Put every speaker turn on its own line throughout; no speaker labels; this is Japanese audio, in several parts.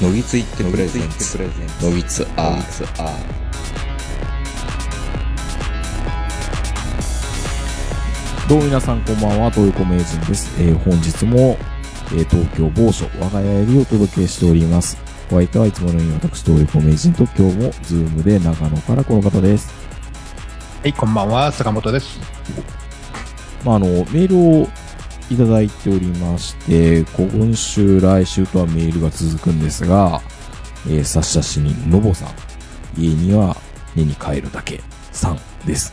のぎついって presents ノギツ R
どうも皆さんこんばんは、東横名人です。えー本日も、えー東京某所、我が家よりお届けしております。お相手はいつものように私、東横名人と今日もズームで長野からこの方です。
はい、こんばんは、坂本です。
まあ、あの、メールをいただいておりまして、今週、来週とはメールが続くんですが、えー、差出人、のぼさん。家には寝に帰るだけ、さんです。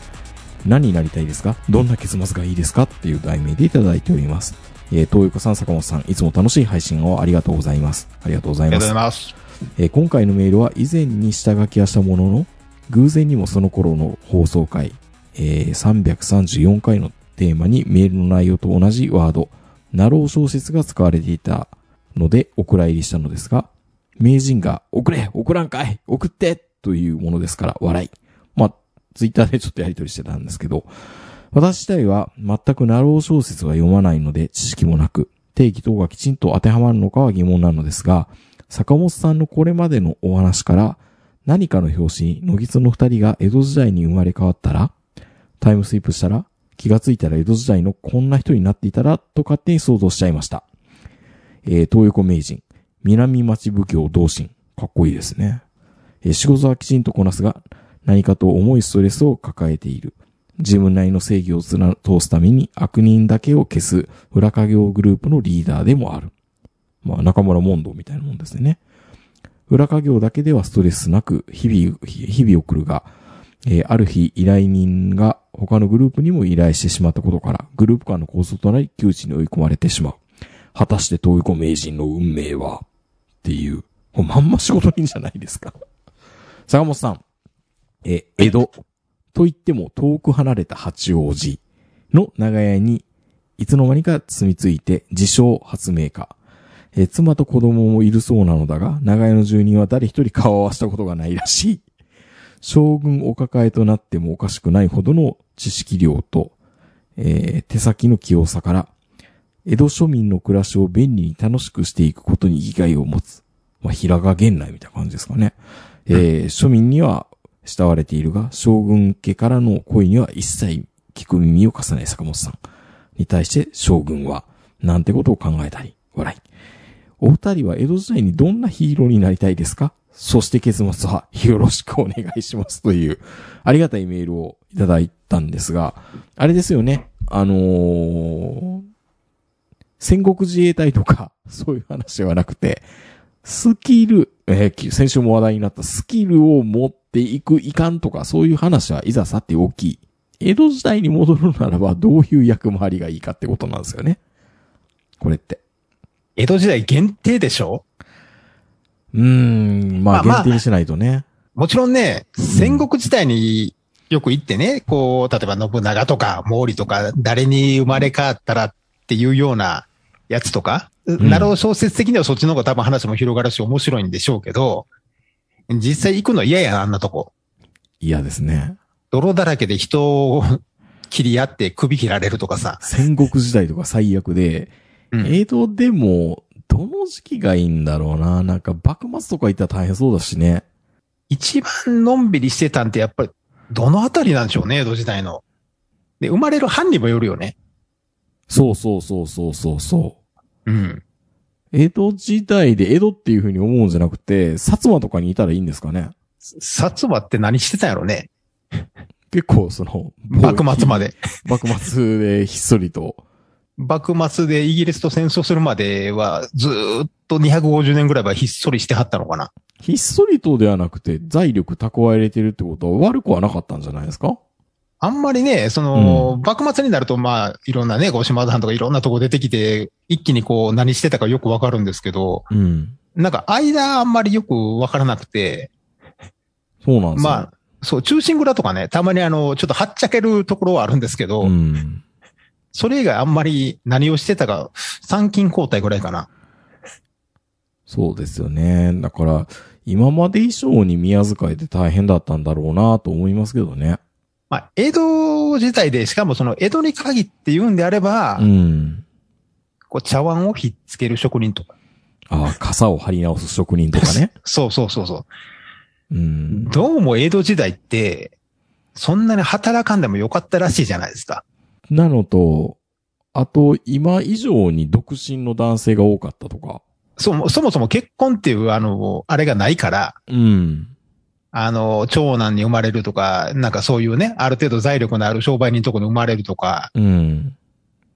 何になりたいですか？どんな結末がいいですか？っていう題名でいただいております。えー、東横さん、坂本さん、いつも楽しい配信をありがとうございます。ありがとうございます
ありがとうござい。ます。
えー今回のメールは以前に下書きはしたものの、偶然にもその頃の放送回、えー334回のテーマにメールの内容と同じワード、ナロー小説が使われていたのでお蔵入りしたのですが、名人が、送れ送らんかい送ってというものですから、笑い。まあ、ツイッターでちょっとやりとりしてたんですけど、私自体は全くナロー小説は読まないので知識もなく、定義等がきちんと当てはまるのかは疑問なのですが、坂本さんのこれまでのお話から、何かの表紙に、野木津の二人が江戸時代に生まれ変わったら、タイムスイープしたら、気がついたら江戸時代のこんな人になっていたら、と勝手に想像しちゃいました。えー、東横名人、南町奉行同心、かっこいいですね。えー仕事はきちんとこなすが、何かと重いストレスを抱えている。自分なりの正義を通すために悪人だけを消す裏稼業グループのリーダーでもある。まあ、中村問答みたいなもんですね。裏稼業だけではストレスなく日々、日々送るが、えーある日依頼人が他のグループにも依頼してしまったことから、グループ間の構想となり窮地に追い込まれてしまう。果たして東横名人の運命は？っていう、これまんま仕事人じゃないですか。坂本さん、え江戸と言っても遠く離れた八王子の長屋にいつの間にか住み着いて自称発明家。え妻と子供もいるそうなのだが、長屋の住人は誰一人顔を合わせたことがないらしい。将軍お抱えとなってもおかしくないほどの知識量と、えー手先の器用さから、江戸庶民の暮らしを便利に楽しくしていくことに意外を持つ。まあ、平賀源内みたいな感じですかね。えー庶民には慕われているが、将軍家からの声には一切聞く耳を貸さない坂本さんに対して将軍は、なんてことを考えたり、笑い。お二人は江戸時代にどんなヒーローになりたいですか？そして結末はよろしくお願いしますという、ありがたいメールをいただいたんですが、あれですよね、あのー戦国自衛隊とか、そういう話ではなくて、スキル、えー先週も話題になったスキルを持っていく、いかんとか、そういう話はいざさて大きい。江戸時代に戻るならば、どういう役回りがいいかってことなんですよね。これって。
江戸時代限定でしょ？
うーん、まあ
まあまあ
限定にしないとね。
もちろんね、戦国時代によく行ってね、こう、例えば信長とか毛利とか、誰に生まれ変わったらっていうようなやつとか、
ん
なるほど小説的にはそっちの方が多分話も広がるし面白いんでしょうけど、実際行くの嫌やな、あんなとこ。
嫌ですね。
泥だらけで人を切り合って首切られるとかさ。
戦国時代とか最悪で、
うん
江戸でも、どの時期がいいんだろうな。なんか幕末とか行ったら大変そうだしね。
一番のんびりしてたんってやっぱり、どのあたりなんでしょうね、江戸時代の。で、生まれる藩にもよるよね。
そうそうそうそうそうそう。
うん。
江戸時代で江戸っていう風に思うんじゃなくて、薩摩とかにいたらいいんですかね。
薩摩って何してたんやろね。
結構その、
幕末まで。
幕末でひっそりと。
幕末でイギリスと戦争するまでは、ずーっと250年ぐらいはひっそりしてはったのかな。
ひっそりとではなくて、財力蓄えれてるってことは悪くはなかったんじゃないですか？
あんまりね、その、幕末になると、まあ、いろんなね、五島藩とかいろんなとこ出てきて、一気にこう、何してたかよくわかるんですけど、
うん。
なんか、間あんまりよくわからなくて、
そうなんですよ。
まあ、そう、中心蔵とかね、たまにあの、ちょっとはっちゃけるところはあるんですけど、
うん。
それ以外あんまり何をしてたか、参勤交代ぐらいかな。
そうですよね。だから、今まで以上に宮遣いで大変だったんだろうなと思いますけどね。
まあ、江戸時代で、しかもその江戸に限って言うんであれば、
うん。
こう茶碗をひっつける職人とか。
ああ、傘を張り直す職人とかね。
そうそうそうそう。
うん。
どうも江戸時代って、そんなに働かんでもよかったらしいじゃないですか。
なのと、あと、今以上に独身の男性が多かったとか。
そもそもそも結婚っていう、あの、あれがないから、
うん。
あの、長男に生まれるとか、なんかそういうね、ある程度財力のある商売人のとこに生まれるとか、
うん。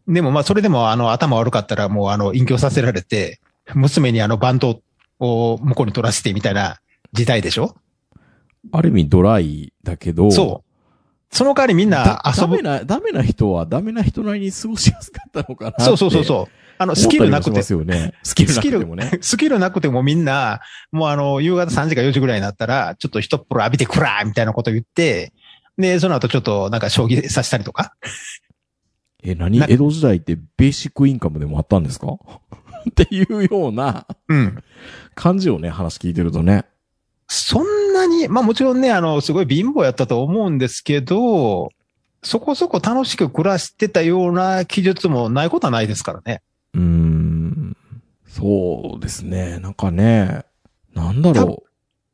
でもまあそれでもあの頭悪かったらもうあの隠居させられて、娘にあのバントを向こうに取らせてみたいな時代でしょ？
ある意味ドライだけど。
そう。その代わりみんな
だ
遊ぶ
ダメ。な、ダメな人はダメな人なりに過ごしやすかったのかな。
そうそうそうそう。あの、スキルなくて
すよね。スキルなくてもね。
スキルなくてもみんな、もうあの、夕方3時か4時ぐらいになったら、ちょっと一っ風呂浴びてくらーみたいなこと言って、で、その後ちょっとなんか将棋させたりとか。
え、何？
な
江戸時代ってベーシックインカムでもあったんですか？っていうような
うん。
感じをね、話聞いてるとね。
そんなに、まあもちろんね、あの、すごい貧乏やったと思うんですけど、そこそこ楽しく暮らしてたような記述もないことはないですからね。
うーん。そうですね。なんかね、なんだろ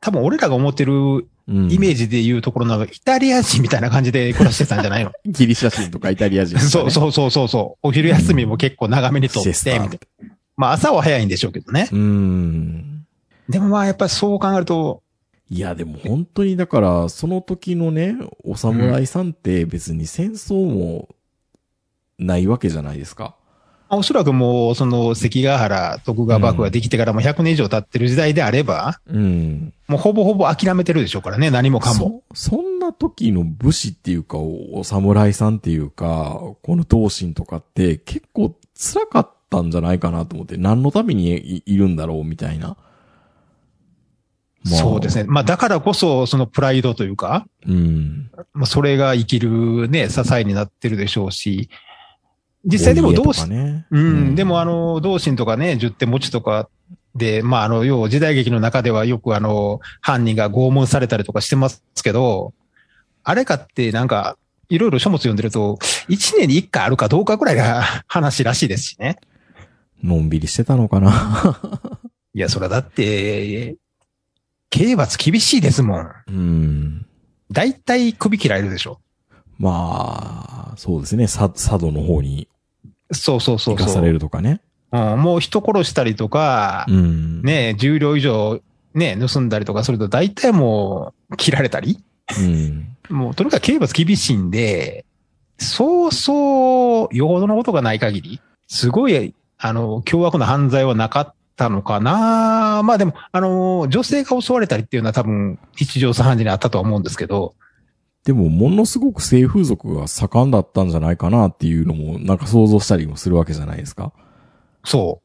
多分俺らが思ってるイメージで言うところのイタリア人みたいな感じで暮らしてたんじゃないの？
ギリシャ人とかイタリア人ね。
そうそうそうそうそう。お昼休みも結構長めにとって、みたいな。まあ朝は早いんでしょうけどね。
うーん。
でもまあやっぱりそう考えると、
いや、でも本当にだから、その時のね、お侍さんって別に戦争もないわけじゃないですか。
おそらくもうその関ヶ原徳川幕府ができてからも100年以上経ってる時代であれば、
うん。
もうほぼほぼ諦めてるでしょうからね、何もかも。
そ、そんな時の武士っていうか、おお侍さんっていうか、この同心とかって結構辛かったんじゃないかなと思って、何のためにいいるんだろうみたいな。まあ
そうですね。まあだからこそそのプライドというか、
うん。
まあそれが生きるね、支えになってるでしょうし、実際でも同心、
かね。
うん、でもあの、同心とかね、十手持ちとかで、まああの、要は時代劇の中ではよくあの、犯人が拷問されたりとかしてますけど、あれかってなんか、いろいろ書物読んでると、一年に一回あるかどうかぐらいが 話らしいですしね。
のんびりしてたのかな。
いや、それはだって、刑罰厳しいですもん。
うん。
大体首切られるでしょ。
まあ、そうですね。さ佐渡の方に
そうそうそうそう。
行かされるとかね。
うん、もう人殺したりとか、
うん。
ね、重量以上ね、盗んだりとかすると大体もう切られたり
うん。
もうとにかく刑罰厳しいんで、そうそう、よほどのことがない限り、すごい、あの、凶悪な犯罪はなかったのかなまあでも、あの、女性が襲われたりっていうのは多分、一条三時にあったとは思うんですけど、
でも、ものすごく性風俗が盛んだったんじゃないかなっていうのも、なんか想像したりもするわけじゃないですか。
そ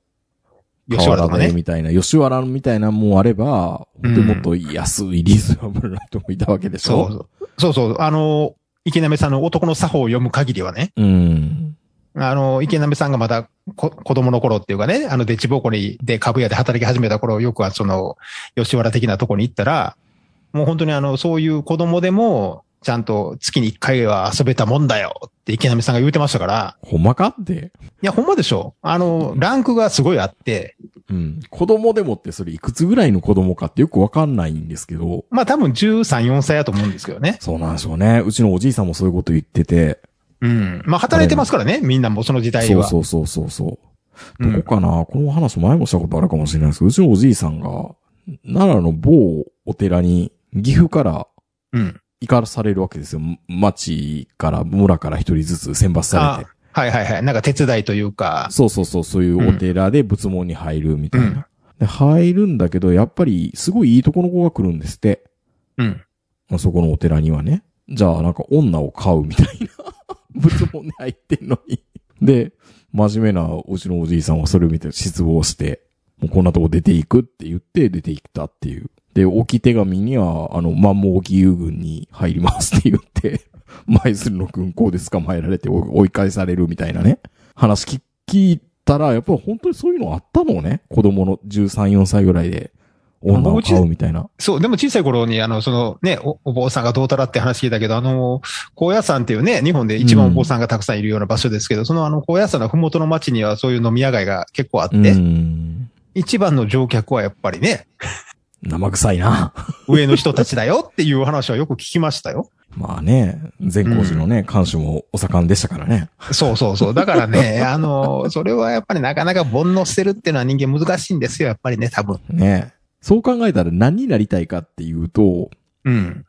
う。吉原ね。
みたいな、吉原みたいなのもあれば、本当にもっと安いリーズナブルな人もいたわけでしょ。
そうそうそう。あの、池波さんの男の作法を読む限りはね、
うん。
あの、池波さんがまだこ子供の頃っていうかね、あの、デッチボコにで株屋で働き始めた頃、よくはその、吉原的なとこに行ったら、もう本当にあの、そういう子供でも、ちゃんと月に一回は遊べたもんだよって池波さんが言うてましたから、
ほんまかって。
いや、ほんまでしょあの、ランクがすごいあって、
うん。子供でもってそれいくつぐらいの子供かってよくわかんないんですけど、
まあ多分13、4歳やと思うんですけどね。
そうなんでしょうね。うちのおじいさんもそういうこと言ってて、
うん。まあ働いてますからね、みんなもその時代は。
そうそうそうそうどこかな、この話前もしたことあるかもしれないですけど、うちのおじいさんが、奈良の某お寺に岐阜から
うん。
行かされるわけですよ。町から、村から一人ずつ選抜されて。
はいはいはい。なんか手伝いというか、
そうそうそう、そういうお寺で仏門に入るみたいな。
うん
で入るんだけど、やっぱりすごいいいとこの子が来るんですって。
うん。
まあそこのお寺にはね。じゃあなんか女を買うみたいな。仏門に入ってんのに。で、真面目なうちのおじいさんはそれを見て失望して、もうこんなとこ出ていくって言って出て行ったっていう。で、置き手紙には、あの、万毛義勇軍に入りますって言って、舞鶴の軍港で捕まえられて追い返されるみたいなね。話聞いたら、やっぱり本当にそういうのあったのね。子供の13、4歳ぐらいで女を買うみたいな。
そう、でも小さい頃に、あの、そのね、おお坊さんがどうたらって話聞いたけど、あの、高野山っていうね、日本で一番お坊さんがたくさんいるような場所ですけど、そのあの、高野山のふもとの町にはそういう飲み屋街が結構あって、
うん。
一番の乗客はやっぱりね、
生臭いな。
上の人たちだよっていう話はよく聞きましたよ。
まあね、善光寺のね、監守もお盛んでしたからね。
そうそうそう。だからね、あの、それはやっぱりなかなか煩悩捨てるっていうのは人間難しいんですよ、やっぱりね、多分。
ねそう考えたら何になりたいかっていうと、
うん。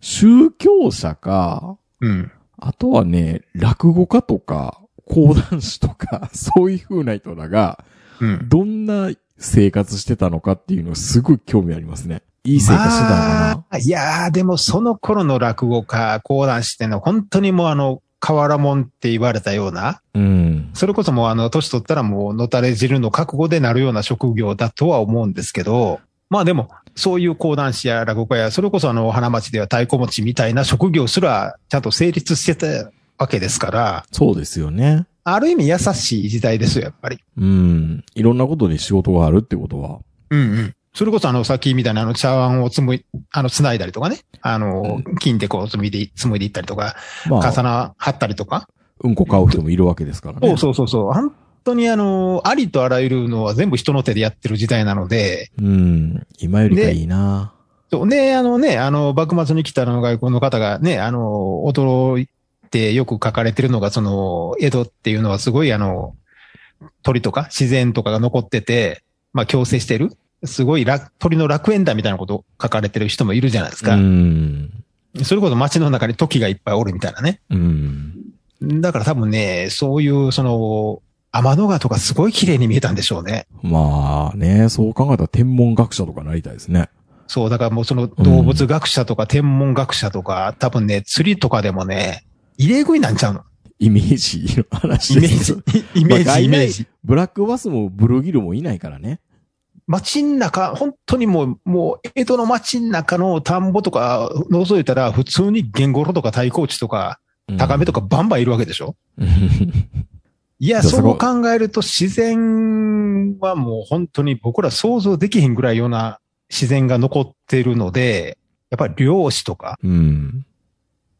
宗教者か、
うん。
あとはね、落語家とか、講談師とか、そういう風な人らが、
うん。
どんな生活してたのかっていうのすごい興味ありますね。いい生活してたのかな、
まあいやー、でもその頃の落語家、講談師ってのは本当にもうあの、河原門って言われたような、
うん。
それこそもうあの、年取ったらもう、のたれ汁の覚悟でなるような職業だとは思うんですけど、まあでも、そういう講談師や落語家や、それこそあの、花町では太鼓持ちみたいな職業すら、ちゃんと成立してたわけですから、
そうですよね。
ある意味優しい時代ですよ、やっぱり。
うん。いろんなことで仕事があるってことは。
うんうん。それこそあの、さっきみたいなあの、茶碗をつむい、あの、繋いだりとかね。あの、金でこう、紡いで、紡いでいったりとか、
まあ、
重な、貼ったりとか。
うんこ買う人もいるわけですからね。
そうそうそうそう。本当にあの、ありとあらゆるのは全部人の手でやってる時代なので、
うん。今よりがいいな。
そうね、あのね、あの、幕末に来たあの外国の方がね、あの、驚いてよく書かれてるのが、その、江戸っていうのはすごいあの、鳥とか自然とかが残ってて、まあ、共生してる。すごい楽鳥の楽園だみたいなことを書かれてる人もいるじゃないですか。
うん。
それこそ街の中に時がいっぱいおるみたいなね。
うん。
だから多分ね、そういう、その、天の川とかすごい綺麗に見えたんでしょうね。
まあね、そう考えたら天文学者とかなりたいですね。
そう、だからもうその動物学者とか天文学者とか、多分ね、釣りとかでもね、入れ食いなんちゃうの
イメージの話
イメー
です
ジ、イメージ、
まあ
イメージ。
ブラックバスもブルーギルもいないからね。
街ん中、本当にもう、もう、江戸の街ん中の田んぼとか覗いたら、普通にゲンゴロとか太鼓打ちとか、高めとかバンバンいるわけでしょ、
うん。
いや、
そ
う考えると自然はもう本当に僕ら想像できへんぐらいような自然が残ってるので、やっぱり漁師とか、
うん。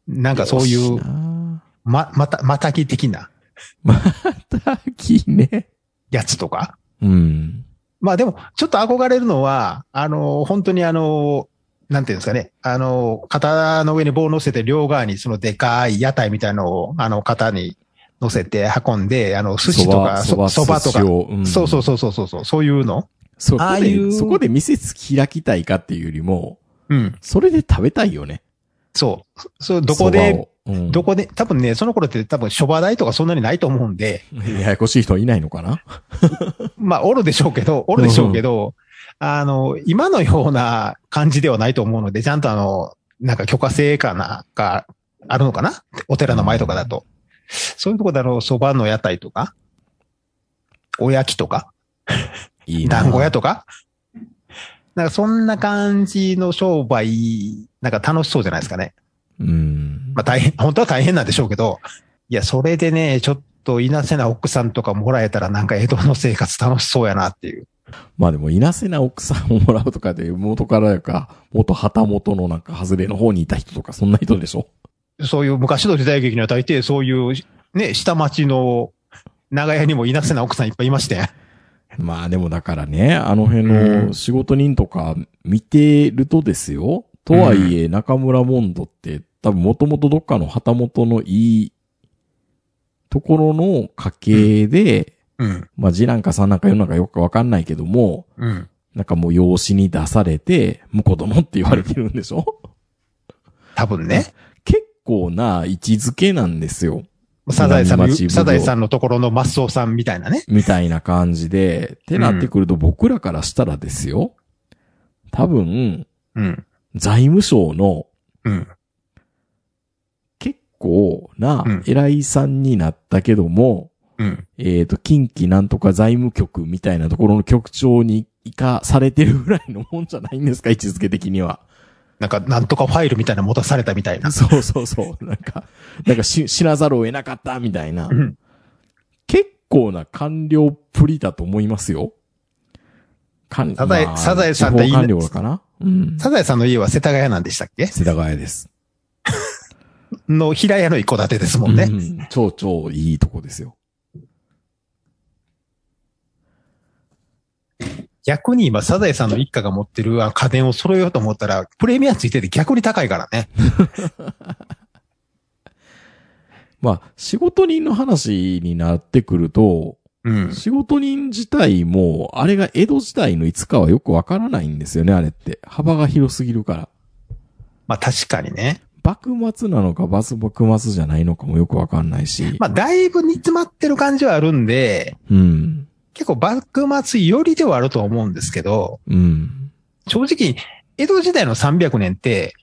なんかそういう、
な
ま、また、またぎ的な
たきね。
やつとか。
うん。
まあでも、ちょっと憧れるのは、あの、本当にあの、なんていうんですかね。あの、肩の上に棒を乗せて両側にそのでかい屋台みたいのを、あの、肩に乗せて運んで、あの、寿司とか、そそばとか、
うん
そうそうそうそうそうそう、そういうの。
そこで、そこで店開きたいかっていうよりも、
うん。
それで食べたいよね。
そう。そう、どこで、
うん、
どこで、多分ね、その頃って多分諸場代とかそんなにないと思うんで、
ややこしい人いないのかな？
まあ、おるでしょうけど、おるでしょうけど、あの、今のような感じではないと思うので、ちゃんとあの、なんか許可制かな、があるのかな？お寺の前とかだと。そういうところであの、蕎麦の屋台とか、おやきとか、
いいな。
団子屋とか、なんかそんな感じの商売、なんか楽しそうじゃないですかね。
うん。
まあ大変、本当は大変なんでしょうけど、いや、それでね、ちょっといなせな奥さんとかもらえたらなんか江戸の生活楽しそうやなっていう。
まあでも、いなせな奥さんをもらうとかで、元からか、元旗元のなんか、外れの方にいた人とか、そんな人でしょ？
そういう昔の時代劇には大抵そういうね、下町の長屋にもいなせな奥さんいっぱいいまして。
まあでもだからね、あの辺
うん
の仕事人とか見てるとですよ。とはいえ、中村モンドって多分もともとどっかの旗本のいいところの家系で、
うん。
まあ次男か三男か四男かよくわかんないけども、
うん。
なんかもう養子に出されて、婿殿って言われてるんでしょ？
多分ね。
結構な位置づけなんですよ。
サザエさんの、サザエさんのところのマスオさんみたいなね。
みたいな感じで、ってなってくると僕らからしたらですよ。多分、
うん。
財務省の
うん。
結構な
うん
偉いさんになったけども、
うん。
えっ、と、近畿なんとか財務局みたいなところの局長に生かされてるぐらいのもんじゃないんですか、位置づけ的には。
なんか、なんとかファイルみたいなの持たされたみたいな。
そうそうそう。なんか、なんかし死なざるを得なかったみたいな
う。ん。
結構な官僚っぷりだと思いますよ。官
サザエサザエさんっていい
地方官僚かなうん。
サザエさんの家は世田谷なんでしたっけ？
世田谷です。
の平屋の一戸建てですもんね。
うん超超いいとこですよ。
逆に今、サザエさんの一家が持ってる家電を揃えようと思ったら、プレミアついてて逆に高いからね。
まあ、仕事人の話になってくると、
うん。
仕事人自体も、あれが江戸時代のいつかはよくわからないんですよね、あれって。幅が広すぎるから。
まあ確かにね。
幕末なのか、バス幕末じゃないのかもよくわかんないし。
まあだいぶ煮詰まってる感じはあるんで、
うん。
結構幕末寄りではあると思うんですけど、
うん。
正直、江戸時代の300年って、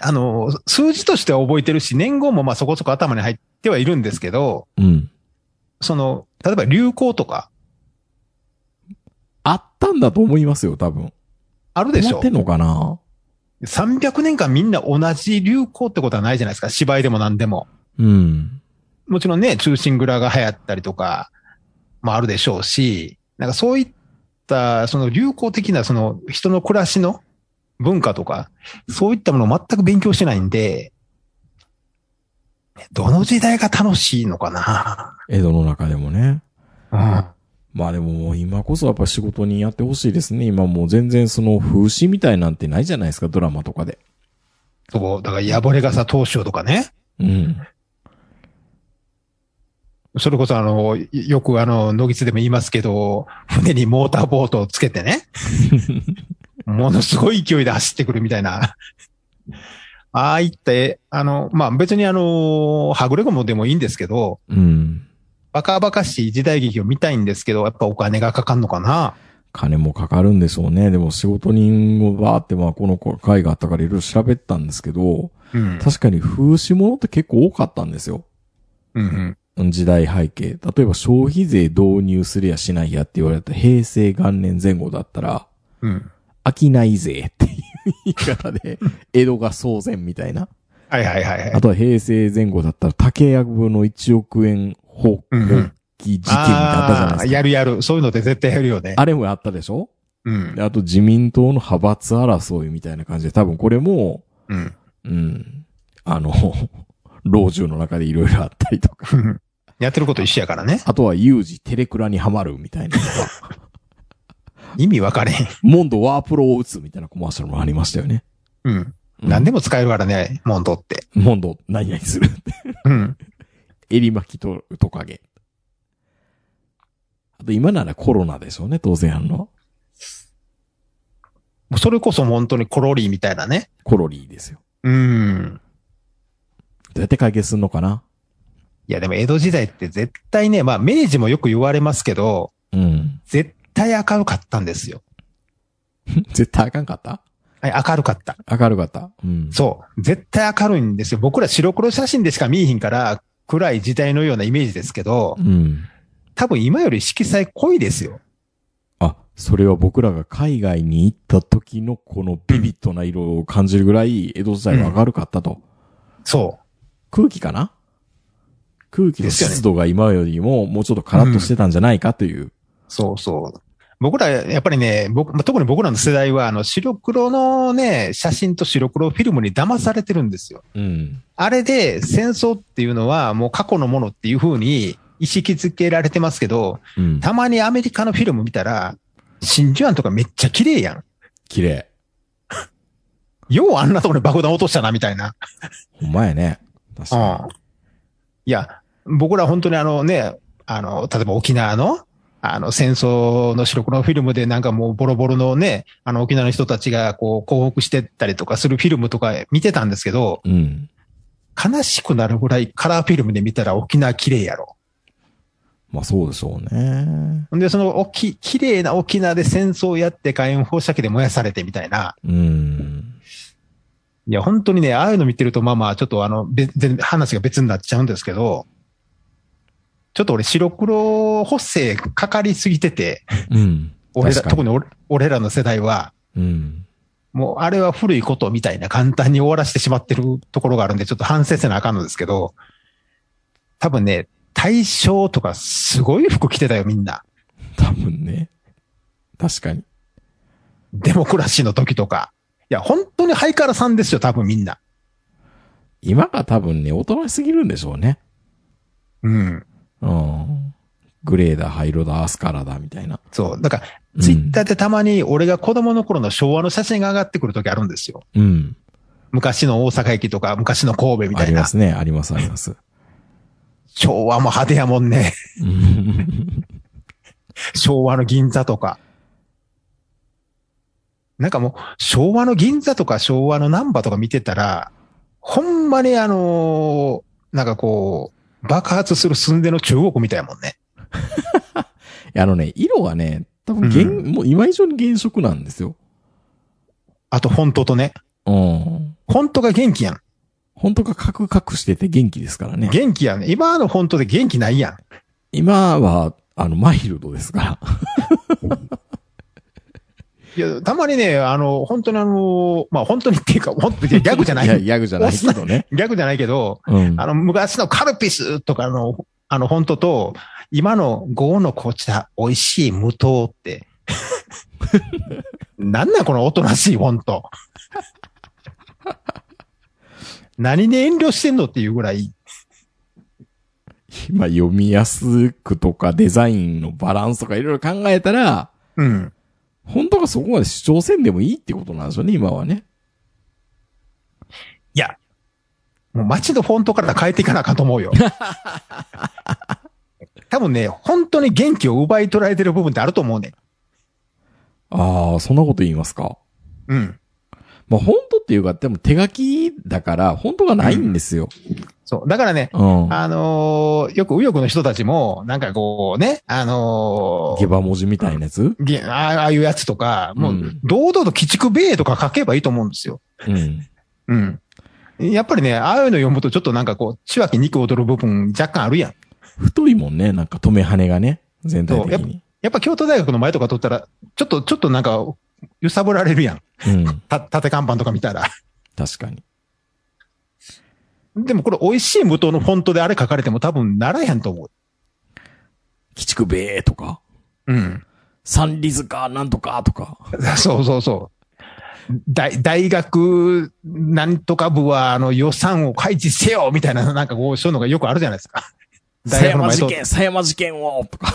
あの、数字としては覚えてるし、年号もまあそこそこ頭に入ってはいるんですけど、
うん。
その、例えば流行とか、
あったんだと思いますよ、多分。
あるでしょ
ってんのかな
?300 年間みんな同じ流行ってことはないじゃないですか。芝居でも何でも。
うん。
もちろんね、中心蔵が流行ったりとか、もあるでしょうし、なんかそういった、その流行的なその人の暮らしの文化とか、そういったものを全く勉強してないんで、どの時代が楽しいのかな？
江戸の中でもね。
うん。
まあでももう今こそやっぱ仕事にやってほしいですね。今もう全然その風刺みたいなんてないじゃないですか、ドラマとかで。
そう、だから、やぼれ傘投手とかね。
うん。
それこそあの、よくあの、野木でも言いますけど、船にモーターボートをつけてね。ものすごい勢いで走ってくるみたいな。ああいったえ、あの、まあ、別にあの、はぐれ込むでもいいんですけど、
うん。
バカバカしい時代劇を見たいんですけど、やっぱお金がかかんのかな。
金もかかるんでしょうね。でも仕事人をバーってまあこの会があったからいろいろ調べたんですけど、
うん。
確かに風刺物って結構多かったんですよ。
うんうん。
時代背景。例えば消費税導入するやしないやって言われた平成元年前後だったら、
うん。
商い税っていう言い方で、江戸が騒然みたいな。
はいはいはいはい
あ。とは平成前後だったら竹やぶの1億円放棄事件みたいなのあったじゃないですか。
やるやる。そういうので絶対やるよね。
あれもあったでしょ？
うん
で。あと自民党の派閥争いみたいな感じで、多分これも、
うん。
うん、あの、老中の中でいろいろあったりとか。
やってること一緒やからね。
あとは有事テレクラにはまるみたいな
意味分かれへん。
モンドワープロを打つみたいなコマーシャルもありましたよね。
うん。
うん
何でも使えるからね、モンドって。
モンド何々するって。
うん。
襟巻きとトカゲ。あと今ならコロナでしょうね、当然あんの。
それこそ本当にコロリーみたいなね。
コロリーですよ。
うん。
どうやって解決すんのかな？い
やでも江戸時代って絶対ね、まあ明治もよく言われますけど、
うん。
絶対明るかったんですよ。
絶対あかんかった？
はい、明るかった。
明るかった？うん。
そう。絶対明るいんですよ。僕ら白黒写真でしか見えひんから、暗い時代のようなイメージですけど、
うん。
多分今より色彩濃いですよ。
あ、それは僕らが海外に行った時のこのビビッドな色を感じるぐらい江戸時代は明るかったと。
そ
空気かな？空気の湿度が今よりももうちょっとカラッとしてたんじゃないかという。
う。そうそう。僕ら、やっぱりね、僕、まあ特に僕らの世代は、あの、白黒のね、写真と白黒フィルムに騙されてるんですよ。
うん。
あれで戦争っていうのはもう過去のものっていう風に意識づけられてますけど、
うん。
たまにアメリカのフィルム見たら、真珠湾とかめっちゃ綺麗やん。
綺麗。
ようあんなところに爆弾落としたな、みたいな。
ほんまやね。確
うん
か。
いや、僕ら本当にあのね、あの、例えば沖縄の、あの、戦争の白黒フィルムでなんかもうボロボロのね、あの沖縄の人たちがこう降伏してったりとかするフィルムとか見てたんですけど、
に。うん。
悲しくなるぐらいカラーフィルムで見たら沖縄綺麗やろ。
まあそうでしょうね。
で、その、おき、綺麗な沖縄で戦争をやって火炎放射器で燃やされてみたいな。
うん。
いや、本当にね、ああいうの見てると、まあまあ、ちょっとあの、べ全然話が別になっちゃうんですけど、ちょっと俺白黒補正かかりすぎてて、
うん。
俺ら、特に俺俺らの世代は、
うん。
もうあれは古いことみたいな簡単に終わらせてしまってるところがあるんで、ちょっと反省せなあかんのですけど、多分ね、大正とかすごい服着てたよ、みんな。
多分ね。確かに。
デモクラシーの時とか。いや、本当にハイカラさんですよ、多分みんな。
今が多分ね、大人しすぎるんでしょうね。
うん。
うん。グレーだ、灰色だ、アスカラだ、みたいな。
そう。だから、ツイッターでたまに俺が子供の頃の昭和の写真が上がってくるときあるんですよ。
うん。
昔の大阪駅とか、昔の神戸みたいな。
ありますね。あります、あります。
昭和も派手やもんね。
う ん
昭和の銀座とか。なんかもう、昭和の銀座とか昭和の難波とか見てたら、ほんまにあのーなんかこう、爆発する寸出の中国みたいやもんね。
あのね、色がね、多分原、
う
もう今以上に原色なんですよ。
あと、フォントとね。
うん。
フォントが元気やん。
本当がカクカクしてて元気ですからね。
元気やん。今のフォントで元気ないやん。
今は、あの、マイルドですから。
いや、たまにね、あの、本当にあの、まあ本当にっていうか、本当にギャグじゃない。
いや、ギャグじゃないけどね。
ギャグじゃないけど、
うん。
あの、昔のカルピスとかの、あの、フォントと、今の5の紅茶、美味しい無糖って。なんなんこのおとなしいフォント。何に遠慮してんのっていうぐらい。
まあ、読みやすくとかデザインのバランスとかいろいろ考えたら、
うん。
本当がそこまで主張せんでもいいってことなんですよね、今はね。
いや、もう街のフォントから変えていかなあかんと思うよ。多分ね、本当に元気を奪い取られてる部分ってあると思うね。
ああ、そんなこと言いますか？
うん。
まあ、本当っていうか、でも手書きだから、本当がないんですよ。
そう。だからね、
うん。
あのーよく右翼の人たちも、なんかこうね、あのー
下馬文字みたいなやつ？
げああいうやつとか、もう
うん、
堂々と鬼畜米とか書けばいいと思うんですよ。
うん。
うん。やっぱりね、ああいうの読むとちょっとなんかこう、血湧き肉踊る部分若干あるやん。
太いもんね、なんか止め羽がね、全体的に。
やっぱ京都大学の前とか取ったら、ちょっと、ちょっとなんか、揺さぶられるやん。
うん。
た、縦看板とか見たら。
確かに。
でもこれ美味しい無糖のフォントであれ書かれても多分ならへんと思う。
鬼畜米とか、
うん。
三里塚なんとかとか？
そうそうそう。大、大学なんとか部はあの予算を開示せよみたいな、なんかこう、そういうのがよくあるじゃないですか。
狭山事件、狭山事件をとか。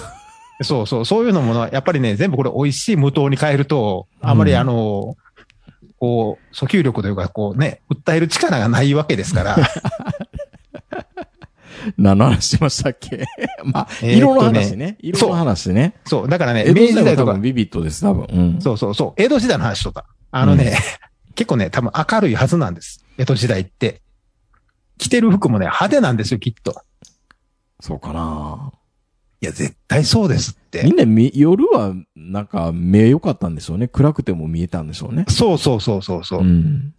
そうそう、そういうのもの、やっぱりね、全部これ美味しい無糖に変えると、あまり
うん
あの、こう、訴求力というか、こうね、訴える力がないわけですから。
何の話しましたっけ？まあ、
えーっとね
色の話ね。色の話ね。
そう、だからね、明治時代とか
ビビットです、多分。うん。
そうそうそう、江戸時代の話とか。あのね、結構ね、多分明るいはずなんです。江戸時代って。着てる服もね、派手なんですよ、きっと。
そうかない
や、絶対そうですって。
みんなみ夜は、なんか、目良かったんでしょうね。暗くても見えたんでしょうね。
そうそうそうそうそう。
うん。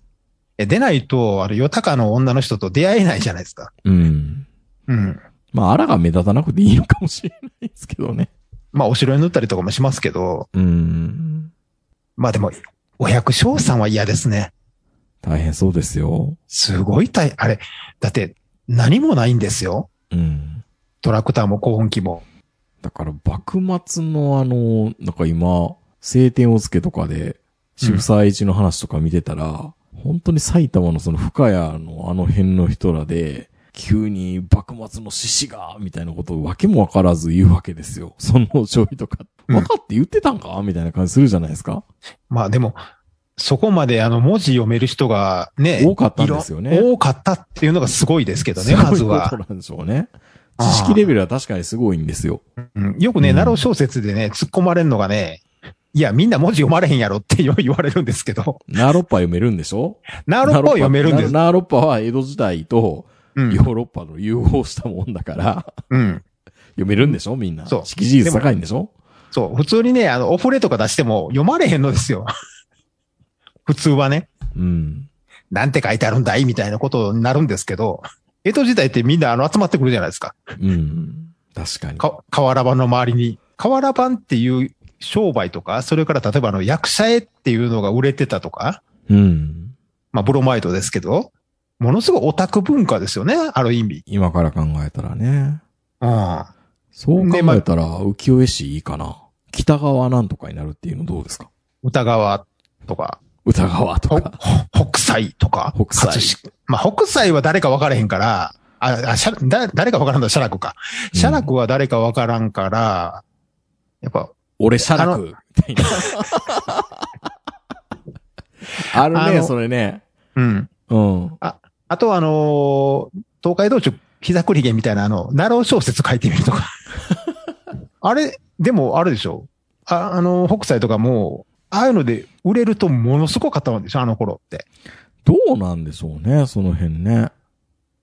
え出ないと、あの、ヨタカの女の人と出会えないじゃないですか。
うん。
うん。
まあ、あらが目立たなくていいのかもしれないですけどね。
まあ、お城に塗ったりとかもしますけど、
うん。
まあでも、お百姓さんは嫌ですね。
大変そうですよ。
すごい大、あれ、だって、何もないんですよ。
うん。
トラクターも高音機も。
だから、幕末のあの、なんか今、晴天をつけとかで、渋沢栄一の話とか見てたら、本当に埼玉のその深谷のあの辺の人らで、急に幕末の獅子が、みたいなことをわけもわからず言うわけですよ。その醤油とか。
うん
分かって言ってたんか？みたいな感じするじゃないですか。
まあでも、そこまであの文字読める人がね、
多かったんですよね
多かったっていうのがすごいですけどね、まずは
そうなんでしょうね。知識レベルは確かにすごいんですよ。
うんよくね、
うん
ナロー小説でね、突っ込まれるのがね、いや、みんな文字読まれへんやろって 言われるんですけど、
ナーロッパ読めるんでしょ？
ナローパを読めるんです。
ナーロッパは江戸時代と
うん
ヨーロッパの融合したもんだから、
うん。
読めるんでしょ？みんな。
そう
識字率高いんでしょ？
そう。普通にね、あの、オフレとか出しても読まれへんのですよ。普通はね、
うん。
なんて書いてあるんだい？みたいなことになるんですけど、江戸時代ってみんなあの集まってくるじゃないですか。
うん。確かに。
か、瓦版の周りに。瓦版っていう商売とか、それから例えばあの役者絵っていうのが売れてたとか、
うん。
まあブロマイドですけど、ものすごいオタク文化ですよね、ある意味。
今から考えたらね。
うん。
そう考えたら浮世絵師いいかな。北川なんとかになるっていうのどうですか？
歌川とか、
歌川と
ほ
か。
ほ北斎とか、
北斎
葛飾まあ北斎は誰か分からへんから、あ、あ、しゃだ誰か分からんのは写楽か。写楽は誰か分からんから、やっぱ、
俺、シャラクみたいな。あるね、それね。
うん。
うん。
あとはあのー東海道中膝栗毛みたいなあの、ナロー小説書いてみるとか。あれ、でもあれでしょああの、北斎とかも、ああいうので売れるとものすごかったんでしょあの頃って。
どうなんでしょうね、その辺ね。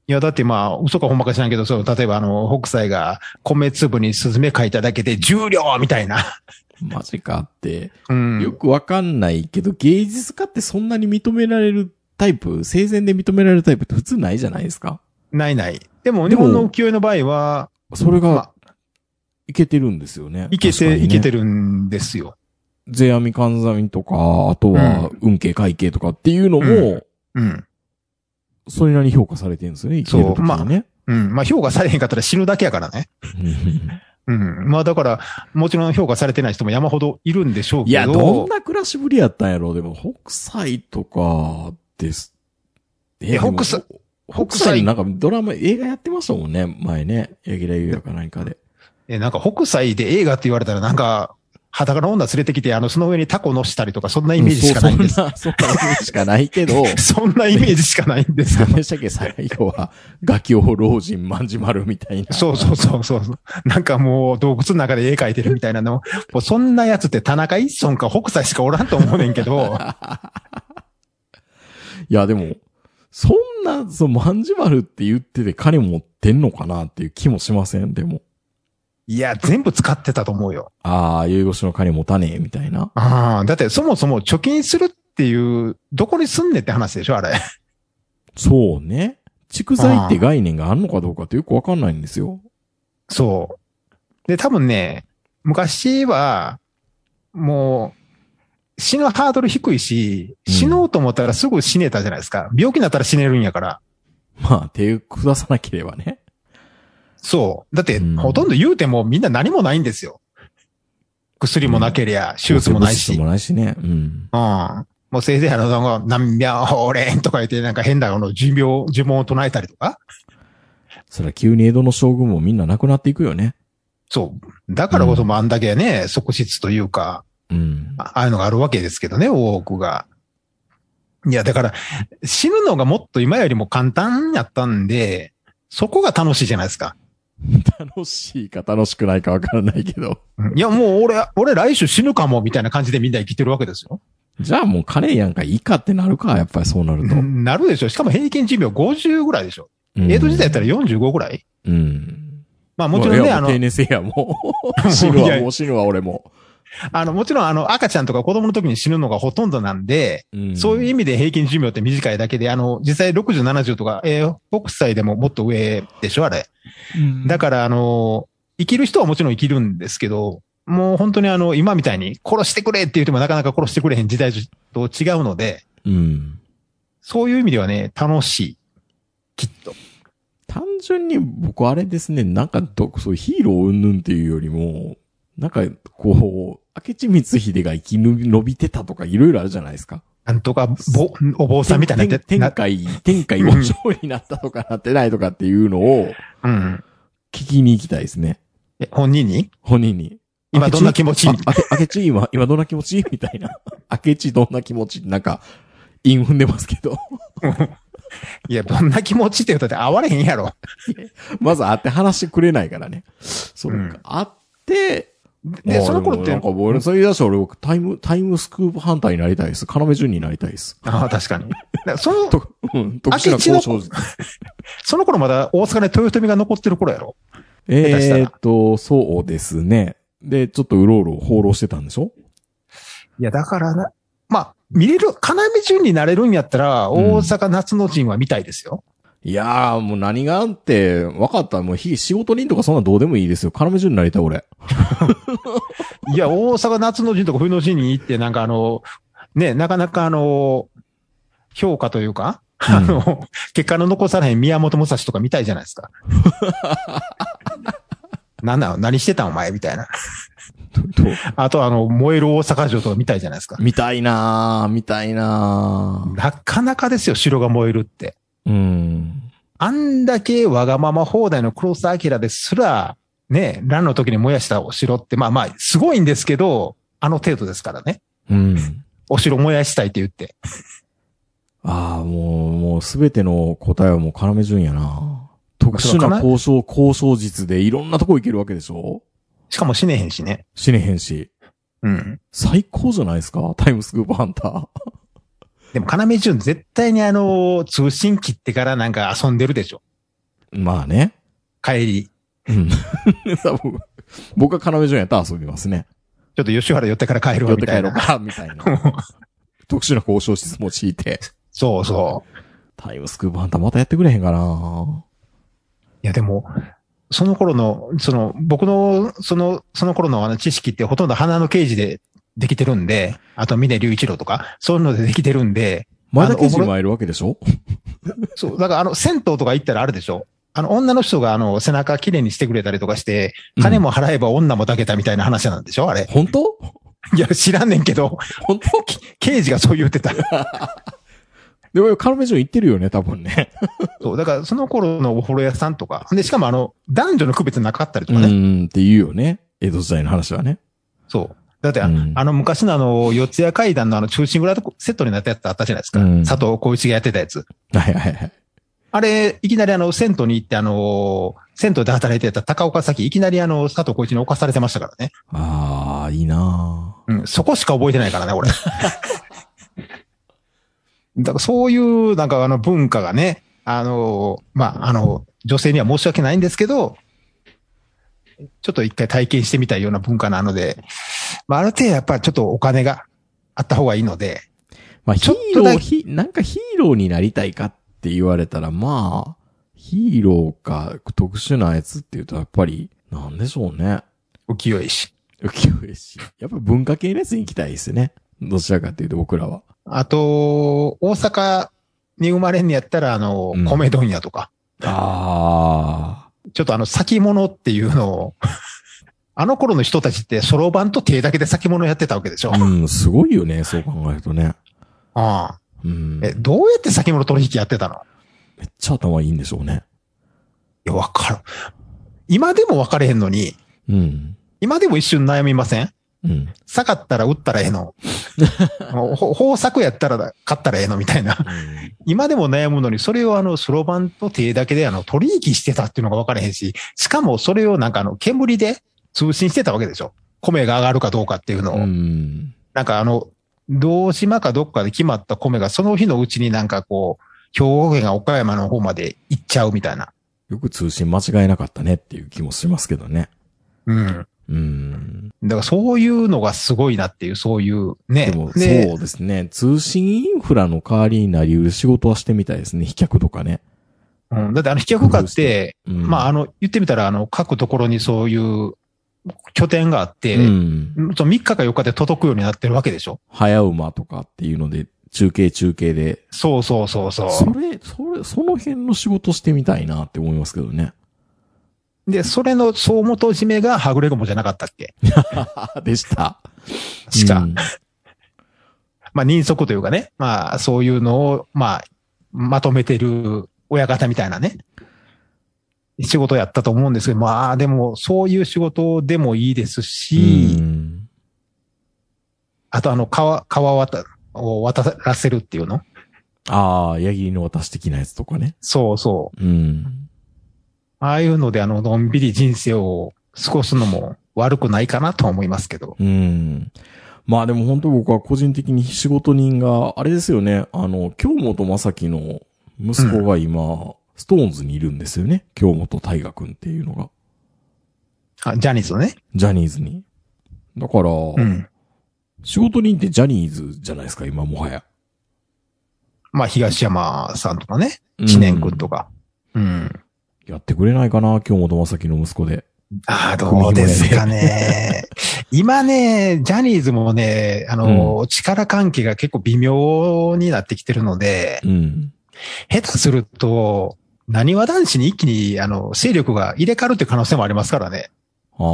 いや、だってまあ、嘘かほんまか知らんけど、そう、例えばあの、北斎が米粒にスズメ書いただけで重量みたいな。
マジかって。
うん。
よくわかんないけど、芸術家ってそんなに認められるタイプ、生前で認められるタイプって普通ないじゃないですか。
ないない。でも、日本の浮世絵の場合は、
それが
まあ、
いけてるんですよね。
いけて、いけてるんですよ。
世阿弥関西とか、あとは運慶会計とかっていうのも、
ううん。
それなりに評価されてるんですよね、生きてる時にね。
うん。まあ、評価されへんかったら死ぬだけやからね。うん。まあ、だから、もちろん評価されてない人も山ほどいるんでしょう
いや、
けど。
どんな暮らしぶりやったんやろうでも、北斎とかです。え
え北斎、
北斎なんかドラマ、映画やってましたもんね、前ね。柳楽優弥か何かで。
え、なんか北斎で映画って言われたらなんか、裸の女連れてきて、あの、その上にタコ乗したりとか、そんなイメージしかないんです。
そうそんな、そんなイメージしかないけど、
そんなイメージしかないんですけど。
何でしたっけ、最後は、画境老人万事丸みたいな。
そうそうそうそう。なんかもう洞窟の中で絵描いてるみたいなの。もうそんなやつって田中一村か北斎しかおらんと思うねんけど。
いや、でも、そんな、そう、万事丸って言ってて金持ってんのかなっていう気もしません、でも。
いや、全部使ってたと思うよ。
ああ、遺越の金持たねえ、みたいな。
ああ、だってそもそも貯金するっていう、どこに住んねんって話でしょ、あれ。
そうね。蓄財って概念があるのかどうかってよくわかんないんですよ。
そう。で、多分ね、昔は、もう、死ぬハードル低いし、
うん
死のうと思ったらすぐ死ねたじゃないですか。病気になったら死ねるんやから。
まあ、手下さなければね。
そう。だって、
うん
ほとんど言うてもみんな何もないんですよ。薬もなけりゃ、手術もないし。
手術もないしね。うん。
うん。もうせいぜいあの、なんか何秒連とか言って、なんか変なあの、寿命、呪文を唱えたりとか。
それは急に江戸の将軍もみんな亡くなっていくよね。
そう。だからこそあんだけね、側室というか、
うん。
あああいうのがあるわけですけどね、多くが。いや、だから、死ぬのがもっと今よりも簡単やったんで、そこが楽しいじゃないですか。
楽しいか楽しくないかわからないけど。
う んいや、もう俺、俺来週死ぬかも、みたいな感じでみんな生きてるわけですよ。
じゃあもう金やんかいいかってなるか、やっぱりそうなると。
うんなるでしょ。しかも平均寿命50ぐらいでしょ。江戸時代やったら45ぐらい
うん。
まあもちろんね、あの
定年制や、もう。死ぬわ、もう死ぬわ、俺も。
あの、もちろんあの、赤ちゃんとか子供の時に死ぬのがほとんどなんで、
うん
そういう意味で平均寿命って短いだけで、あの、実際60、70とか、えー北斎でももっと上でしょ、あれ。だから、あの、生きる人はもちろん生きるんですけど、もう本当にあの、今みたいに殺してくれって言ってもなかなか殺してくれへん時代と違うので、
うん。
そういう意味ではね、楽しい。きっと。
単純に僕あれですね、なんかど、そういうヒーロー云々っていうよりも、なんか、こう、明智光秀が生き延びてたとかいろいろあるじゃないですか。
なんとか、ぼ、お坊さんみたいな
天海、天海五条になったとかなってないとかっていうのを
うん。
聞きに行きたいですね。
え本人に？
本人に。
今どんな気持ち？
あ、あけ、あけち今、今どんな気持ち？みたいな。あけちどんな気持ち？なんか、韻踏んでますけど。
いや、どんな気持ちって言うたって会われへんやろ。
まず会って話してくれないからね。そうか。
うん
会って、
で、
あ
その頃って、
なんか俺、そういう出したら俺、タイム、タイムスクープハンターになりたいです。要潤になりたいです。
ああ、確かに。その、
と、うん、特殊な交渉術。
その頃まだ大阪で豊臣が残ってる頃やろ？
えーっと、そうですね。で、ちょっとうろうろ放浪してたんでしょ？
いや、だからな、まあ、見れる、要潤になれるんやったら、
うん
大阪夏の陣は見たいですよ。
いやー、もう何があって、分かった。もうひ仕事人とかそんなどうでもいいですよ。要潤になりたい、俺。
いや、大阪夏の陣とか冬の陣に行って、なんかあの、ね、なかなかあの、評価というか、あの、結果の残されへん宮本武蔵とか見たいじゃないですか。なんなの何してたんお前みたいな。あとあの、燃える大阪城とか見たいじゃないですか。
見たいなー、見たいなー。
なかなかですよ、城が燃えるって。
うん。
あんだけわがまま放題の黒澤明ですら、ね、乱の時に燃やしたお城って、まあまあ、すごいんですけど、あの程度ですからね。
うん。
お城燃やしたいって言って。
ああ、もう、もうすべての答えはもう要潤やな。特殊な交渉、交渉術でいろんなとこ行けるわけでしょ？
しかも死ねへんしね。
死ねへんし。
うん。
最高じゃないですか？タイムスクープハンター。
でも、要潤絶対にあの、通信切ってからなんか遊んでるでしょ。
まあね。
帰り。
うん。僕は要潤やったら遊びますね。
ちょっと吉原寄ってから帰る
寄って
わみたいな。
帰ろうか、みたいな。特殊な交渉室用いて。
そうそう。
タイムスクープハンターまたやってくれへんかない
や、でも、その頃の、その、僕の、その、その頃のあの知識ってほとんど花の刑事でできてるんで、あと峰隆一郎とか、そういうのでできてるんで、
前田刑事もいるわけでしょ？
そう、だからあの、銭湯とか行ったらあるでしょ？あの、女の人があの、背中きれいにしてくれたりとかして、金も払えば女も抱けたみたいな話なんでしょ？あれ。
本当？
いや、知らんねんけど、
本当？
刑事がそう言ってた。
でも、カルメジョン行ってるよね、多分ね。
そう、だからその頃のお風呂屋さんとか、で、しかもあの、男女の区別なかったりとかね。
うん、って言うよね。江戸時代の話はね。
そう。だって、
うん
あの昔のあの、四谷階段のあの、中心蔵とセットになったやつあったじゃないですか。
うん
佐藤浩一がやってたやつ。
はいはいはい。
あれ、いきなりあの、銭湯に行ってあの、銭湯で働いてた高岡崎、いきなりあの、佐藤浩一に侵されてましたからね。
ああ、いいな
うん、そこしか覚えてないからね、俺。だからそういう、なんかあの文化がね、あの、まあ、あの、女性には申し訳ないんですけど、ちょっと一回体験してみたいような文化なので、まあ、ある程度やっぱりちょっとお金があった方がいいので、
まあ、ヒーロー、なんかヒーローになりたいかって言われたら、まあ、ヒーローか特殊なやつって言うと、やっぱり、なんでしょうね。
浮世絵師。
浮世絵師。やっぱ文化系のやつに行きたいですね。どちらかっていうと僕らは。
あと、大阪に生まれんのやったら、あの
うん、
米問屋とか、
あ
ちょっとあの、先物っていうのを、あの頃の人たちって、そろばんと手だけで先物やってたわけでしょ？
あ。うん、すごいよね、そう考えるとね。
ああ
うん。
え、どうやって先物取引やってたの？
めっちゃ頭いいんでしょうね。
いや、わかる。今でも分かれへんのに、
うん。
今でも一瞬悩みません？
うん。
下がったら打ったらええの。もうほ豊作やったら勝ったらええのみたいな。今でも悩むのに、それをあの、そろばんと手だけであの、取引してたっていうのが分かれへんし、しかもそれをなんかあの、煙で通信してたわけでしょ。米が上がるかどうかっていうのを。
うん。
なんかあの、道島かどっかで決まった米がその日のうちになんかこう、兵庫県が岡山の方まで行っちゃうみたいな。
よく通信間違えなかったねっていう気もしますけどね。
うん。
うん。
だからそういうのがすごいなっていう、そういうね。
でも、そうですね。通信インフラの代わりになり得る仕事はしてみたいですね。飛脚とかね。
うん、だってあの、飛脚家って、
うん、
まああの、言ってみたらあの、各ところにそういう拠点があって、
うん。
その3日か4日で届くようになってるわけでしょ？
早馬とかっていうので、中継中継で。
そうそうそうそう。
それ、それ、その辺の仕事してみたいなって思いますけどね。
で、それの総元締めがはぐれ雲じゃなかったっけ？
でした。
しか。
うん
まあ、人足というかね。まあ、そういうのを、まあ、まとめてる親方みたいなね。仕事やったと思うんですけど、まあ、でも、そういう仕事でもいいですし、
うん
あとあの、川、川渡、を渡らせるっていうの？
ああ、ヤギの私的なやつとかね。
そうそう。
うん。
ああいうので、あの、のんびり人生を過ごすのも悪くないかなとは思いますけど。
うん。まあでも本当僕は個人的に仕事人が、あれですよね、あの、京本正樹の息子が今、ストーンズにいるんですよね。京本大河君っていうのが。
あジャニーズのね？
ジャニーズに。だから、
うん。
仕事人ってジャニーズじゃないですか、今もはや。
まあ、東山さんとかね。知念君とか。うん。
やってくれないかな、京本正樹の息子で。
ああ、どうですかね。今ね、ジャニーズもね、あの、力関係が結構微妙になってきてるので、
うん。
下手すると、何は男子に一気に、あの、勢力が入れ替わるっていう可能性もありますからね。
ああ、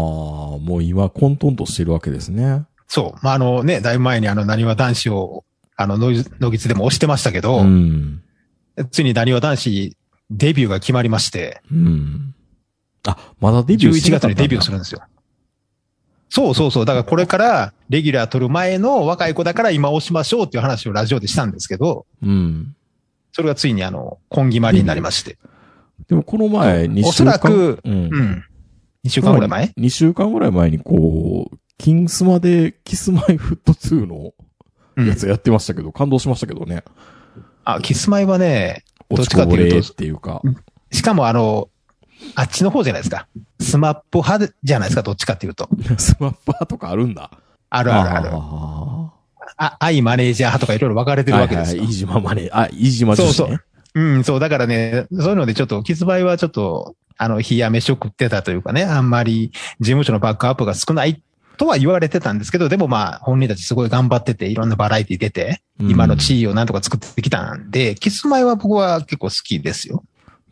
もう今混沌としてるわけですね。
そう。まあ、あのね、だいぶ前にあの、何は男子を、あの、ノイズ、ノギツでも押してましたけど、
うん。
ついに何は男子デビューが決まりまして、
うん。あ、まだデビューして
11
なかったんだ
月にデビューするんですよ。そうそうそう。だからこれからレギュラー取る前の若い子だから今押しましょうっていう話をラジオでしたんですけど、
うん。
それがついにあの、今決まりになりまして。
でもこの前、2週間。
おそらく
うん。
うん。2週間ぐらい前
?2 週間ぐらい前にこう、キングスマでキスマイフット2の
うん
やつやってましたけど、感動しましたけどね。
あ、キスマイはね、どっ
落ち
かっていうと
れっていうか。
しかもあの、あっちの方じゃないですか。スマップ派じゃないですか、どっちかっていうと。
スマッパーとかあるんだ。
あるあるある。
あ
あ、 Iマネージャー派とかいろいろ分かれて
ーはいはい。
るわけですよ。
飯島マネ、あ、飯島女史ね。
そうそううん、そう、だからね、そういうのでちょっと、キスマイはちょっと、あの、冷や飯を食ってたというかね、あんまり事務所のバックアップが少ないとは言われてたんですけど、でもまあ、本人たちすごい頑張ってて、いろんなバラエティ出て、
うん
今の地位をなんとか作ってきたんで、キスマイは僕は結構好きですよ。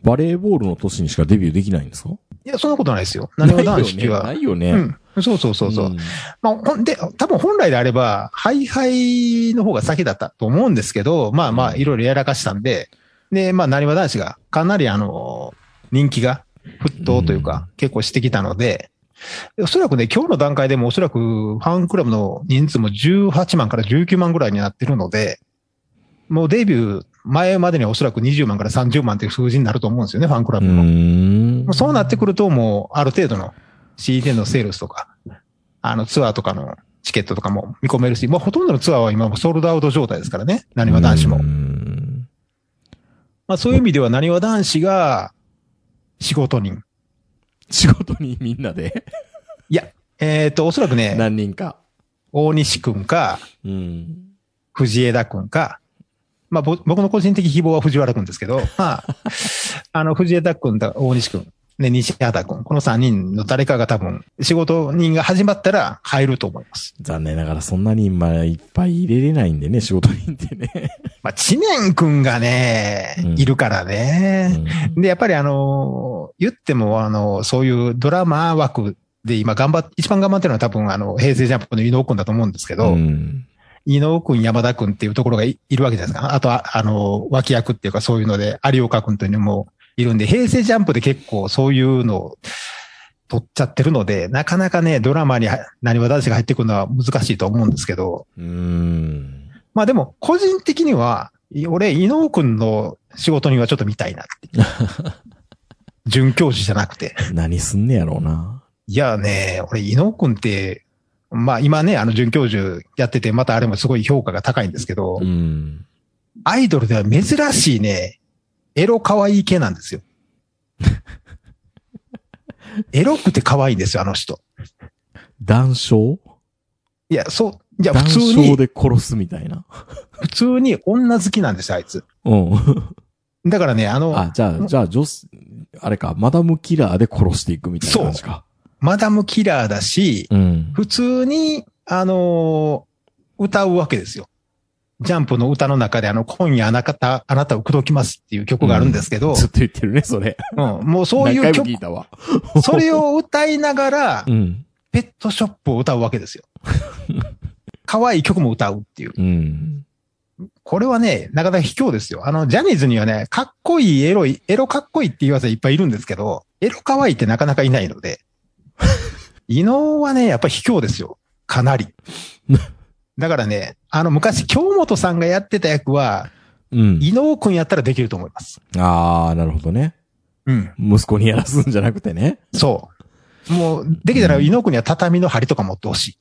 バレーボールの年にしかデビューできないんですか？
いや、そんなことないですよ。何は男子は。
ないよね。
う。ん。そうそうそうそう。
ん
まあ、ほんで、多分本来であれば、ハイハイの方が先だったと思うんですけど、まあまあ、いろいろやらかしたんで、で、まあ、なにわ男子がかなりあの、人気が沸騰というか、結構してきたので、おそらくね、今日の段階でもおそらくファンクラブの人数も18万から19万ぐらいになってるので、もうデビュー前までにはおそらく20万から30万という数字になると思うんですよね、ファンクラ
う
ブの。うそうなってくると、もう、ある程度の CD のセールスとか、あの、ツアーとかのチケットとかも見込めるし、もうほとんどのツアーは今もソールドアウト状態ですからね。何は男子も
う。ん
まあそういう意味では何は男子が仕事人。
仕事にみんなで？
いや、えっ、と、おそらくね、
何人か。
大西くんか、
うん。
藤枝くんか、まあぼ僕の個人的希望は藤原くんですけど、まあ、あの、藤枝くんと大西くん、ね、西畑くん、この3人の誰かが多分仕事人が始まったら入ると思います。
残念ながらそんなに今いっぱい入れれないんでね、仕事人ってね。
まあ、知念くんがね、
うん
いるからね。
うん
で、やっぱりあの、言ってもあの、そういうドラマ枠で今頑張っ、一番頑張ってるのは多分あの、平成ジャンプの伊野尾くんだと思うんですけど、
うん
伊野尾くん、山田くんっていうところがいいるわけじゃないですか。あとは、あの、脇役っていうかそういうので、有岡くんというのもいるんで、平成ジャンプで結構そういうのを取っちゃってるので、なかなかね、ドラマに何わ男子が入ってくるのは難しいと思うんですけど、
うん。
まあでも、個人的には、い俺、伊能くんの仕事にはちょっと見たいなって。准教授じゃなくて。
何すんねやろうな。
いやね、俺、伊能くんって、まあ今ね、あの准教授やってて、またあれもすごい評価が高いんですけど、
うん。
アイドルでは珍しいね、エロ可愛い系なんですよ。エロくて可愛いんですよ、あの人。
談笑
いや、そう、いや、
談
普通に、
笑で殺すみたいな。
普通に女好きなんですよ、あいつ。
うん。
だからね、あの、
あ、じゃあ、じゃあ、女子、あれか、マダムキラーで殺していくみたいな感じか。
マダムキラーだし、
うん。
普通に、あのー歌うわけですよ。ジャンプの歌の中であの、今夜あなた、あなたを口説きますっていう曲があるんですけど、
ずっと言ってるね、それ。
うんもうそういう曲。それを歌いながら
う、ん。
ペットショップを歌うわけですよ。可愛い曲も歌うっていう。
うん。
これはね、なかなか卑怯ですよ。あの、ジャニーズにはね、かっこいいエロい、エロかっこいいっていう技いっぱいいるんですけど、エロ可愛いってなかなかいないので、伊能はね、やっぱり卑怯ですよ。かなり。だからね、あの、昔、京本さんがやってた役は、
うん。
伊能くんやったらできると思います。
ああ、なるほどね。
うん。
息子にやらすんじゃなくてね。
そう。もう、できたら伊能くんには畳の針とか持ってほしい。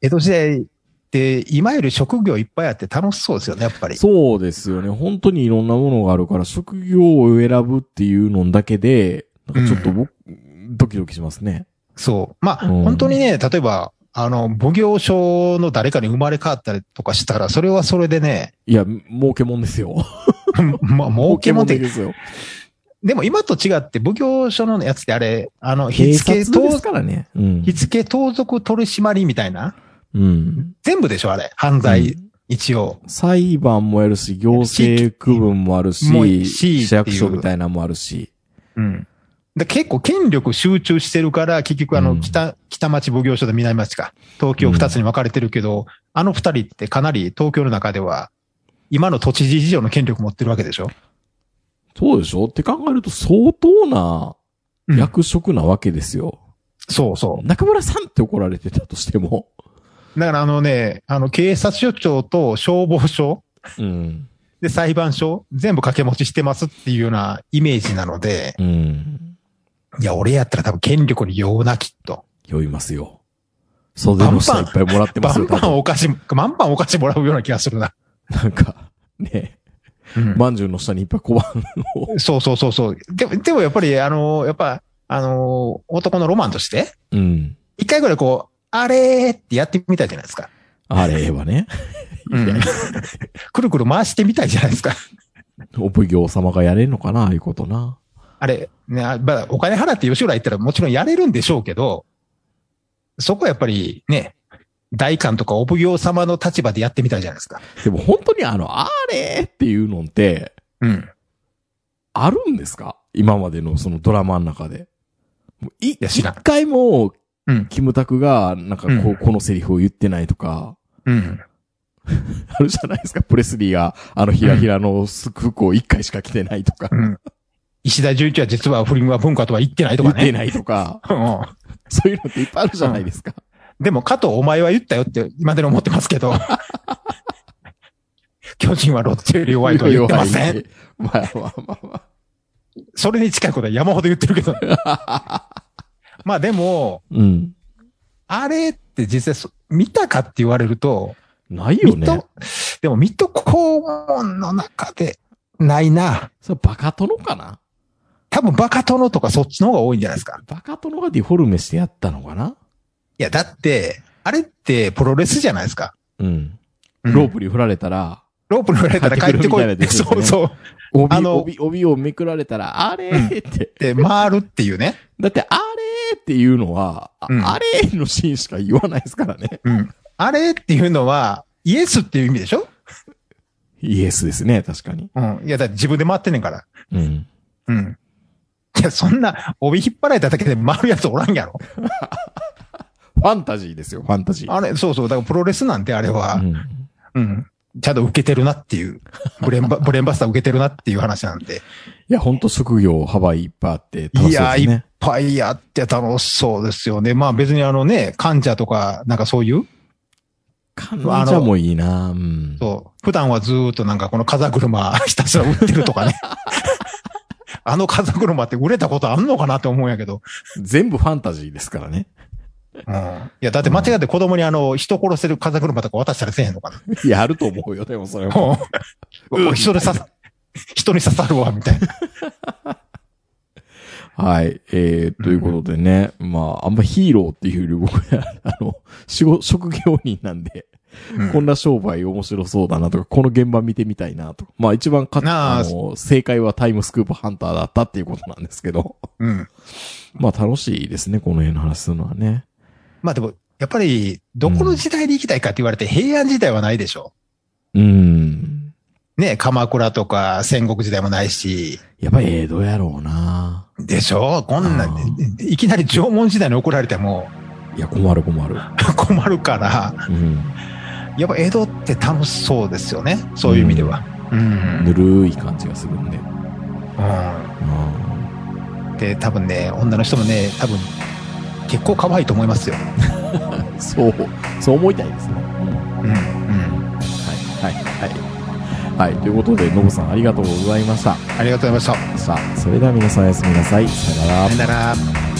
江戸時代って、今より職業いっぱいあって楽しそうですよね、やっぱり。
そうですよね。本当にいろんなものがあるから、職業を選ぶっていうのだけで、なんかちょっと僕、ドキドキしますね。
そう。まあ、
うん
本当にね、例えば、あの、奉行所の誰かに生まれ変わったりとかしたら、それはそれでね、
いや、儲けもんですよ。
まあ、儲けもんで、
すよ。
でも今と違って、奉行所のやつってあれ、あの、
警
火付け、盗
からね。うん
火。付け盗賊取締りみたいな、
うん。
全部でしょ、あれ。犯罪、一応。
裁判もやるし、行政区分もあるし市役所みたいなのもあるし。
うん。で結構権力集中してるから、結局あの、
うん
北、北町奉行所と南町か。東京二つに分かれてるけど、あの二人ってかなり東京の中では、今の都知事以上の権力持ってるわけでしょ？
そうでしょ？って考えると相当な
うん
役職なわけですよ。
そうそう。
中村さんって怒られてたとしても。
だからあのね、あの、警察署長と消防署
うん。
で裁判所全部掛け持ちしてますっていうようなイメージなので、
うん。
いや、俺やったら多分権力に酔うな、きっと。
酔いますよ。袖の下いっぱいもらってますよ。
バンバンお菓子、バンバンお菓子もらうような気がするな。
なんか、ね、
うん
まんじゅうの下にいっぱい小判を。
そうそうそうそう。でも、でもやっぱり、あの、やっぱ、あの、男のロマンとして、
うん。
一回ぐらいこう、あれーってやってみたいじゃないですか。
あれはね。
うんくるくる回してみたいじゃないですか。
お奉行様がやれんのかなああいうことな。
あれ、ね、あまあお金払って吉浦行ったらもちろんやれるんでしょうけど、そこはやっぱりね、大官とかお奉行様の立場でやってみたいじゃないですか。
でも本当にあの、あれっていうのって、
うん。
あるんですか？今までのそのドラマの中で。い一回も、
うん。
キムタクが、なんかこう、
うん
このセリフを言ってないとか、
うん。
あるじゃないですか？プレスリーが、あのひらひらの服を一回しか着てないとか、
うん。石田純一は実は不倫は文化とは言ってないとかね。
言ってないとか、
うん
そういうのっていっぱいあるじゃないですか。
でも、加藤お前は言ったよって今でも思ってますけど。巨人はロッテより弱いとは言ってません。
まあまあまあまあ。
それに近いことは山ほど言ってるけど。まあでも、
うん。
あれって実際そ見たかって言われると、
ないよね。
でも水戸黄門の中でないな。
それバカ殿かな？
多分バカ殿とかそっちの方が多いんじゃないですか。
バカ殿がディフォルメしてやったのかな？い
や、だって、あれってプロレスじゃないですか。
うん。
うん
ロープに振られたら、
ロープに振られたら帰ってこい。そうそう。
帯、
あの
帯、帯をめくられたら、あれって。
で、回るっていうね。
だって、あれっていうのは、あれのシーンしか言わないですからね。
うん。あれっていうのは、イエスっていう意味でしょ？
イエスですね、確かに。
うん。いや、だって自分で回ってんねんから。
うん。
うん。いや、そんな、帯引っ張られただけで回るやつおらんやろ。
ファンタジーですよ、ファンタジー。
あれ、そうそう。だからプロレスなんてあれは、
うん。
うん。ちゃんと受けてるなっていう。ブレンバ、ブレンバスター受けてるなっていう話なんで。
いや、ほんと職業幅いっぱいあって楽しそう
いや、いっ
ですね。
ぱいやって楽しそうですよね。まあ別にあのね、患者とか、なんかそういう、
患者もいいなうん。
そう。普段はずーっとなんかこの風車ひたすら売ってるとかね。あの風車って売れたことあんのかなって思うんやけど。
全部ファンタジーですからね。
うん。いや、だって間違って子供にあの、人殺せる風車とか渡したらせえへんのかな。
いや、あると思うよ、でもそれも。
も う人に刺さ、人に刺さるわ、みたいな。
はい。えー、ということでね、まあ、あんまヒーローっていうより僕は、あの、仕事、職業人なんで、
うん
こんな商売面白そうだなとか、この現場見てみたいなとか。まあ一番か
なあ
あの、正解はタイムスクープハンターだったっていうことなんですけど。
うん。
まあ楽しいですね、この辺の話するのはね。
まあでも、やっぱり、どこの時代に行きたいかって言われて、平安時代はないでしょ。
うーん。
ね、鎌倉とか戦国時代もないし、
やっぱ江戸やろうな
でしょ？こんな
あ、
いきなり縄文時代に怒られても
いや、困る困る。
困るから、
うん。
やっぱ江戸って楽しそうですよね。そういう意味では。うん。
ぬるい感じがするんで。
う
うん
ん。で、多分ね、女の人もね、多分、結構可愛いと思いますよ。
そう、そう思いたいですね。うん
うん。うん。
はい、はい、はい。はい、ということで、ノブさんありがとうございました。
ありがとうございました。
さあ、それでは皆さんおやすみなさい。さよなら
さよなら。